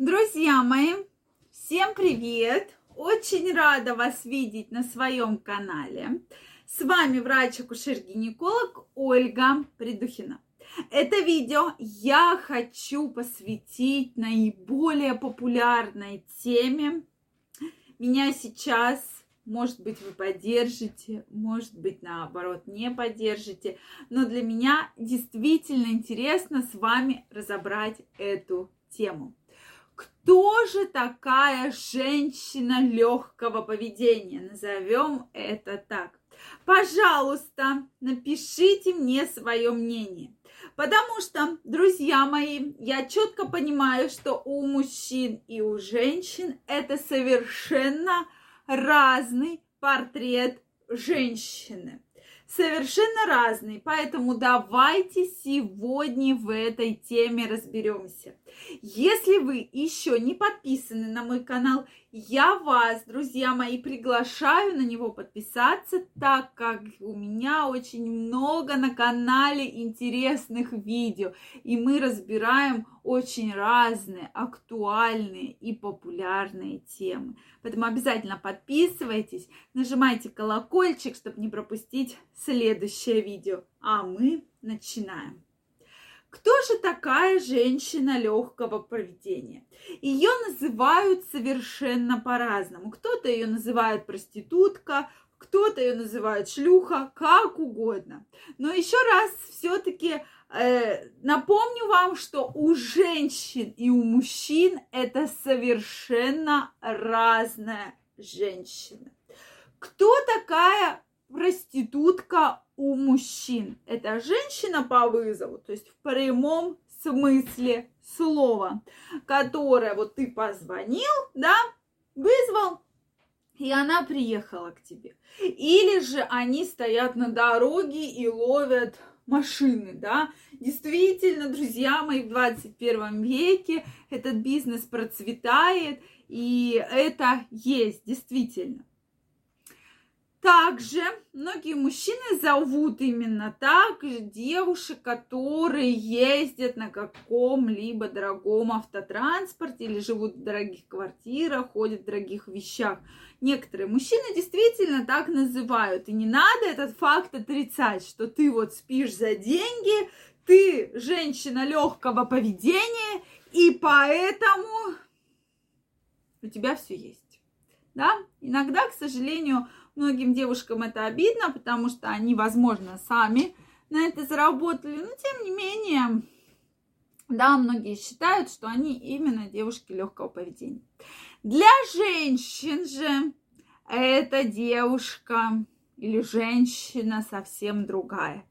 Друзья мои, всем привет! Очень рада вас видеть на своем канале. С вами врач-акушер-гинеколог Ольга Придухина. Это видео я хочу посвятить наиболее популярной теме. Меня сейчас, может быть, вы поддержите, может быть, наоборот, не поддержите, но для меня действительно интересно с вами разобрать эту тему. Кто же такая женщина легкого поведения? Назовем это так. Пожалуйста, напишите мне свое мнение. Потому что, друзья мои, я четко понимаю, что у мужчин и у женщин это совершенно разный портрет женщины совершенно разные. Поэтому давайте сегодня в этой теме разберемся. Если вы еще не подписаны на мой канал, я вас, друзья мои, приглашаю на него подписаться, так как у меня очень много на канале интересных видео, и мы разбираем очень разные, актуальные и популярные темы. Поэтому обязательно подписывайтесь, нажимайте колокольчик, чтобы не пропустить следующее видео. А мы начинаем. Кто же такая женщина легкого поведения? Ее называют совершенно по-разному. Кто-то ее называет проститутка, кто-то ее называет шлюха, как угодно. Но еще раз все-таки э, напомню вам, что у женщин и у мужчин это совершенно разная женщина. Кто такая проститутка у мужчин. Это женщина по вызову, то есть в прямом смысле слова, которая вот ты позвонил, да, вызвал, и она приехала к тебе. Или же они стоят на дороге и ловят машины, да. Действительно, друзья мои, в 21 веке этот бизнес процветает, и это есть, действительно. Также многие мужчины зовут именно так девушек, которые ездят на каком-либо дорогом автотранспорте или живут в дорогих квартирах, ходят в дорогих вещах. Некоторые мужчины действительно так называют. И не надо этот факт отрицать, что ты вот спишь за деньги, ты женщина легкого поведения, и поэтому у тебя все есть. Да? Иногда, к сожалению, Многим девушкам это обидно, потому что они, возможно, сами на это заработали. Но тем не менее, да, многие считают, что они именно девушки легкого поведения. Для женщин же эта девушка или женщина совсем другая.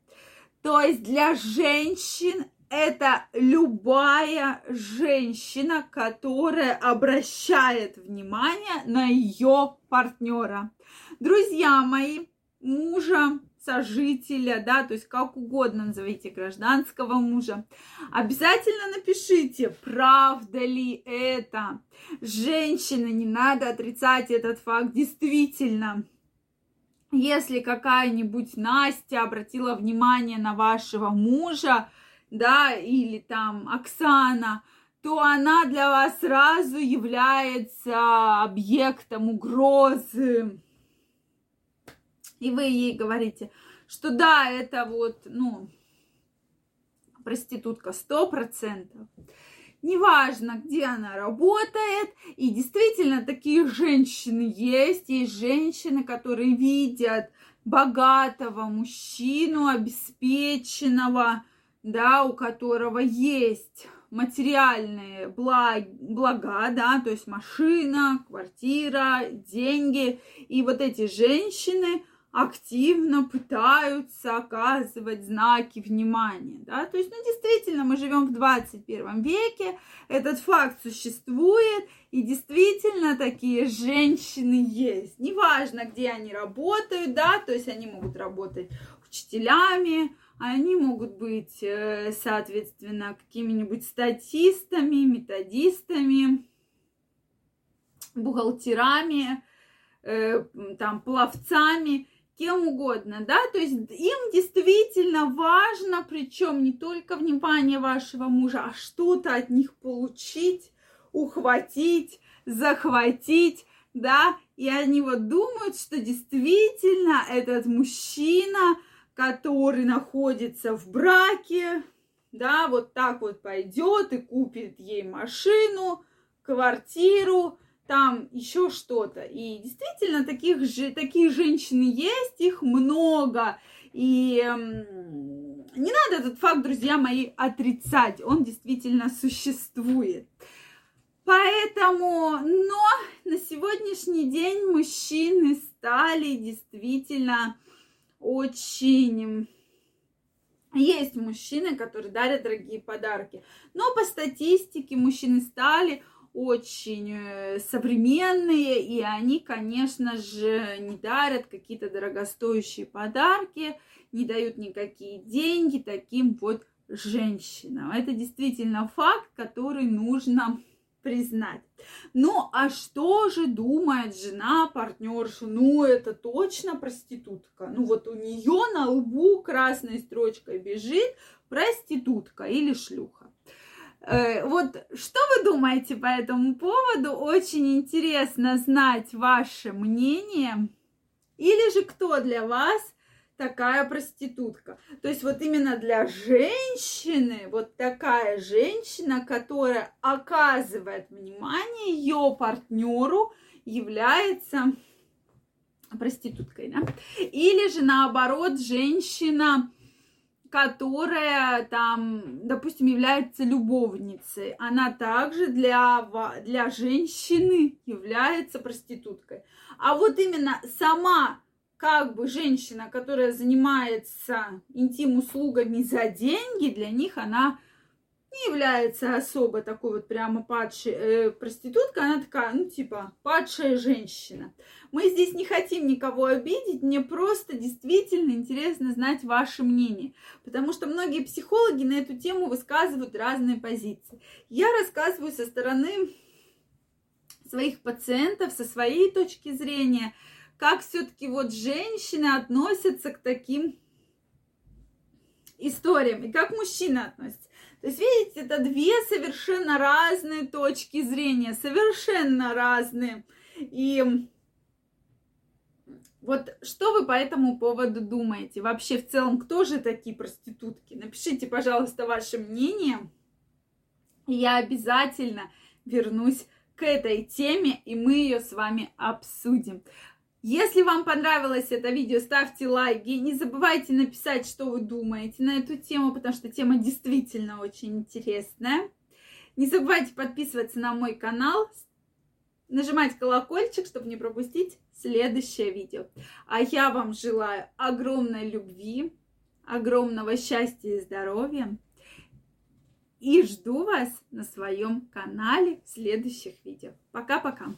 То есть для женщин это любая женщина, которая обращает внимание на ее партнера. Друзья мои, мужа, сожителя, да, то есть как угодно назовите гражданского мужа. Обязательно напишите, правда ли это. Женщины, не надо отрицать этот факт, действительно. Если какая-нибудь Настя обратила внимание на вашего мужа, да, или там Оксана, то она для вас сразу является объектом угрозы. И вы ей говорите, что да, это вот, ну, проститутка сто процентов. Неважно, где она работает. И действительно, такие женщины есть. Есть женщины, которые видят богатого мужчину, обеспеченного, да, у которого есть материальные благ, блага, да, то есть машина, квартира, деньги. И вот эти женщины активно пытаются оказывать знаки внимания, да, то есть, ну, действительно, мы живем в 21 веке, этот факт существует, и действительно такие женщины есть, неважно, где они работают, да, то есть они могут работать учителями, они могут быть, э, соответственно, какими-нибудь статистами, методистами, бухгалтерами, э, там, пловцами, кем угодно, да, то есть им действительно важно, причем не только внимание вашего мужа, а что-то от них получить ухватить, захватить, да, и они вот думают, что действительно этот мужчина, который находится в браке, да, вот так вот пойдет и купит ей машину, квартиру, там еще что-то. И действительно, таких же, такие женщины есть, их много. И не надо этот факт, друзья мои, отрицать. Он действительно существует. Поэтому, но на сегодняшний день мужчины стали действительно очень... Есть мужчины, которые дарят дорогие подарки, но по статистике мужчины стали очень э, современные, и они, конечно же, не дарят какие-то дорогостоящие подарки, не дают никакие деньги таким вот женщинам. Это действительно факт, который нужно признать. Ну, а что же думает жена партнерша? Ну, это точно проститутка. Ну, вот у нее на лбу красной строчкой бежит проститутка или шлюха. Э, вот что вы думаете по этому поводу? Очень интересно знать ваше мнение. Или же кто для вас такая проститутка. То есть вот именно для женщины, вот такая женщина, которая оказывает внимание ее партнеру, является проституткой, да? Или же наоборот, женщина, которая там, допустим, является любовницей, она также для, для женщины является проституткой. А вот именно сама как бы женщина, которая занимается интим-услугами за деньги, для них она не является особо такой вот прямо падшей э, проституткой, она такая, ну, типа, падшая женщина. Мы здесь не хотим никого обидеть, мне просто действительно интересно знать ваше мнение, потому что многие психологи на эту тему высказывают разные позиции. Я рассказываю со стороны своих пациентов, со своей точки зрения – как все-таки вот женщины относятся к таким историям и как мужчины относятся. То есть, видите, это две совершенно разные точки зрения, совершенно разные. И вот что вы по этому поводу думаете? Вообще, в целом, кто же такие проститутки? Напишите, пожалуйста, ваше мнение. Я обязательно вернусь к этой теме, и мы ее с вами обсудим. Если вам понравилось это видео, ставьте лайки. Не забывайте написать, что вы думаете на эту тему, потому что тема действительно очень интересная. Не забывайте подписываться на мой канал, нажимать колокольчик, чтобы не пропустить следующее видео. А я вам желаю огромной любви, огромного счастья и здоровья. И жду вас на своем канале в следующих видео. Пока-пока.